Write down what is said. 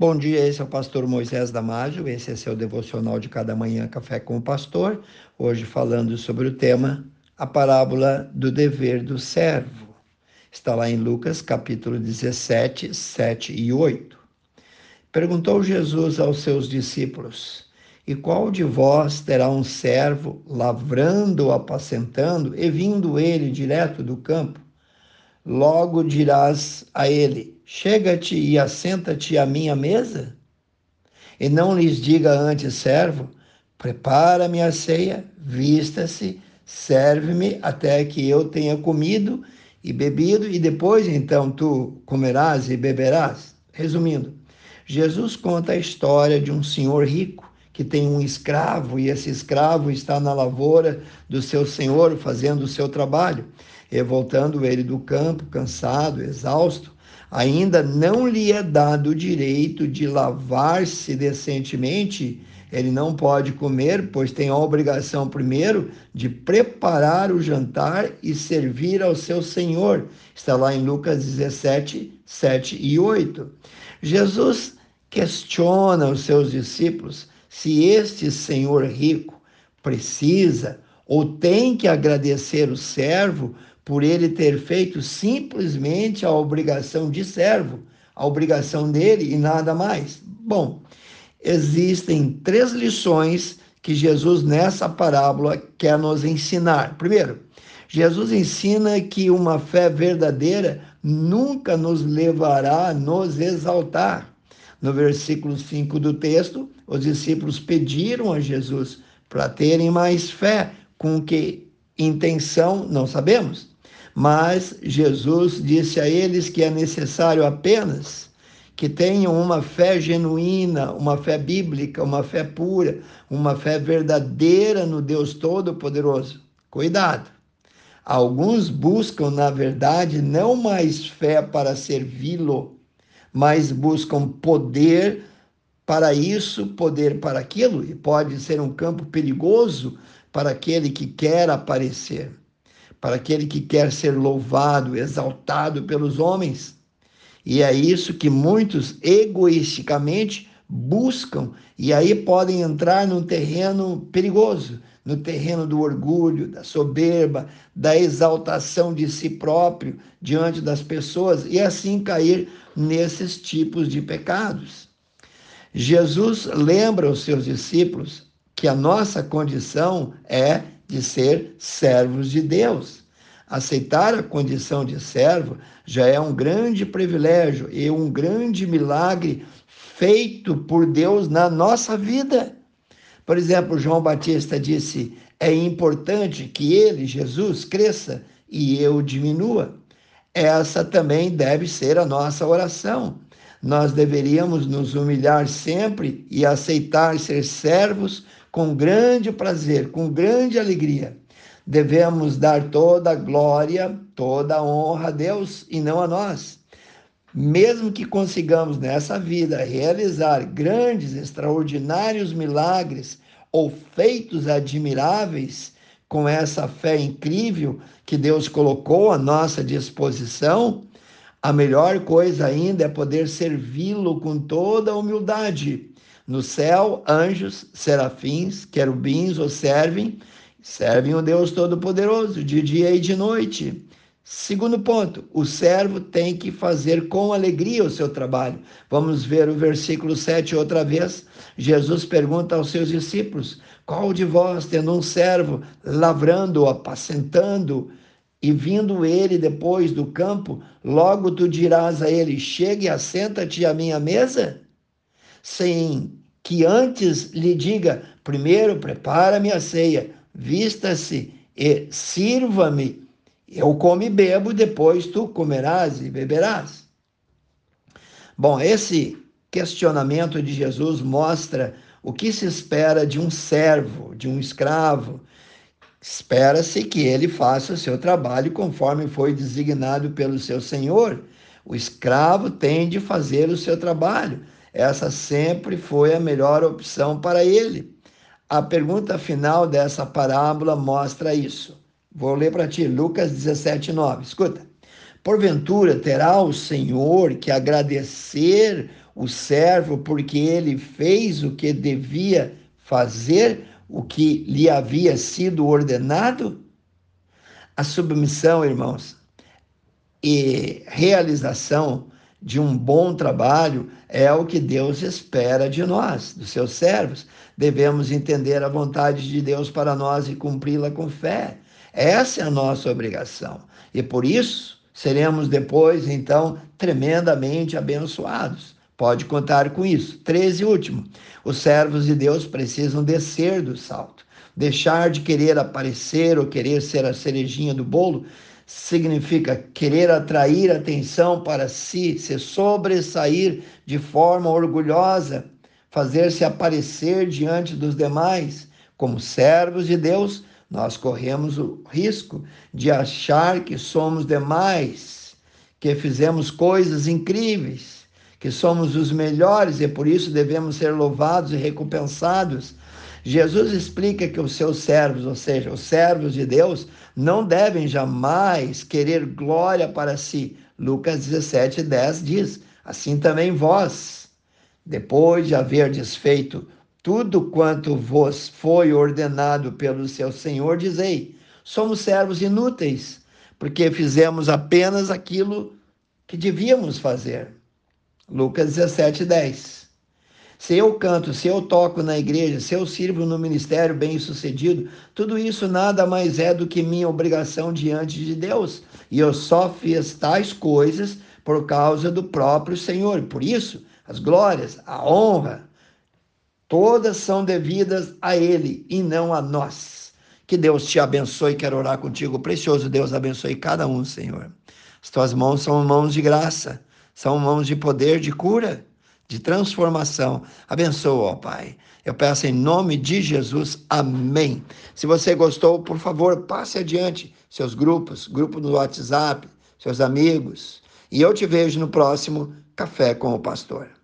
Bom dia, esse é o pastor Moisés Damásio, esse é seu devocional de cada manhã Café com o Pastor, hoje falando sobre o tema a parábola do dever do servo. Está lá em Lucas capítulo 17, 7 e 8. Perguntou Jesus aos seus discípulos: E qual de vós terá um servo lavrando ou apacentando, e vindo ele direto do campo? Logo dirás a ele: Chega-te e assenta-te à minha mesa? E não lhes diga antes, servo: Prepara-me a ceia, vista-se, serve-me até que eu tenha comido e bebido, e depois então tu comerás e beberás. Resumindo, Jesus conta a história de um senhor rico que tem um escravo e esse escravo está na lavoura do seu senhor fazendo o seu trabalho. E voltando ele do campo, cansado, exausto, ainda não lhe é dado o direito de lavar-se decentemente, ele não pode comer, pois tem a obrigação primeiro de preparar o jantar e servir ao seu Senhor. Está lá em Lucas 17, 7 e 8. Jesus questiona os seus discípulos se este senhor rico precisa ou tem que agradecer o servo por ele ter feito simplesmente a obrigação de servo, a obrigação dele e nada mais. Bom, existem três lições que Jesus nessa parábola quer nos ensinar. Primeiro, Jesus ensina que uma fé verdadeira nunca nos levará a nos exaltar. No versículo 5 do texto, os discípulos pediram a Jesus para terem mais fé, com que intenção não sabemos. Mas Jesus disse a eles que é necessário apenas que tenham uma fé genuína, uma fé bíblica, uma fé pura, uma fé verdadeira no Deus Todo-Poderoso. Cuidado! Alguns buscam, na verdade, não mais fé para servi-lo, mas buscam poder para isso, poder para aquilo, e pode ser um campo perigoso para aquele que quer aparecer para aquele que quer ser louvado, exaltado pelos homens. E é isso que muitos egoisticamente buscam, e aí podem entrar num terreno perigoso, no terreno do orgulho, da soberba, da exaltação de si próprio diante das pessoas e assim cair nesses tipos de pecados. Jesus lembra os seus discípulos que a nossa condição é de ser servos de Deus. Aceitar a condição de servo já é um grande privilégio e um grande milagre feito por Deus na nossa vida. Por exemplo, João Batista disse: é importante que ele, Jesus, cresça e eu diminua. Essa também deve ser a nossa oração. Nós deveríamos nos humilhar sempre e aceitar ser servos com grande prazer, com grande alegria. Devemos dar toda a glória, toda a honra a Deus e não a nós. Mesmo que consigamos nessa vida realizar grandes, extraordinários milagres ou feitos admiráveis, com essa fé incrível que Deus colocou à nossa disposição, a melhor coisa ainda é poder servi-lo com toda a humildade, no céu, anjos, serafins, querubins o servem, servem o Deus Todo-Poderoso de dia e de noite. Segundo ponto, o servo tem que fazer com alegria o seu trabalho. Vamos ver o versículo 7 outra vez. Jesus pergunta aos seus discípulos: Qual de vós, tendo um servo, lavrando, apacentando, e vindo ele depois do campo, logo tu dirás a ele: Chegue e assenta-te à minha mesa? Sim, que antes lhe diga: primeiro prepara-me a ceia, vista-se e sirva-me. Eu como e bebo, depois tu comerás e beberás. Bom, esse questionamento de Jesus mostra o que se espera de um servo, de um escravo. Espera-se que ele faça o seu trabalho conforme foi designado pelo seu senhor. O escravo tem de fazer o seu trabalho essa sempre foi a melhor opção para ele. A pergunta final dessa parábola mostra isso. Vou ler para ti, Lucas 17, 9. Escuta. Porventura terá o Senhor que agradecer o servo porque ele fez o que devia fazer, o que lhe havia sido ordenado? A submissão, irmãos, e realização de um bom trabalho é o que Deus espera de nós, dos seus servos. Devemos entender a vontade de Deus para nós e cumpri-la com fé. Essa é a nossa obrigação. E por isso seremos depois, então, tremendamente abençoados. Pode contar com isso. 13 último. Os servos de Deus precisam descer do salto. Deixar de querer aparecer ou querer ser a cerejinha do bolo significa querer atrair atenção para si, se sobressair de forma orgulhosa, fazer-se aparecer diante dos demais. Como servos de Deus, nós corremos o risco de achar que somos demais, que fizemos coisas incríveis, que somos os melhores e por isso devemos ser louvados e recompensados Jesus explica que os seus servos, ou seja, os servos de Deus, não devem jamais querer glória para si. Lucas 17, 10 diz: Assim também vós, depois de haver desfeito tudo quanto vos foi ordenado pelo seu Senhor, dizei: somos servos inúteis, porque fizemos apenas aquilo que devíamos fazer. Lucas 17, 10. Se eu canto, se eu toco na igreja, se eu sirvo no ministério bem sucedido, tudo isso nada mais é do que minha obrigação diante de Deus. E eu só fiz tais coisas por causa do próprio Senhor. Por isso, as glórias, a honra, todas são devidas a Ele e não a nós. Que Deus te abençoe. Quero orar contigo. Precioso Deus abençoe cada um, Senhor. As tuas mãos são mãos de graça, são mãos de poder, de cura de transformação. Abençoa, ó Pai. Eu peço em nome de Jesus. Amém. Se você gostou, por favor, passe adiante seus grupos, grupo no WhatsApp, seus amigos. E eu te vejo no próximo Café com o Pastor.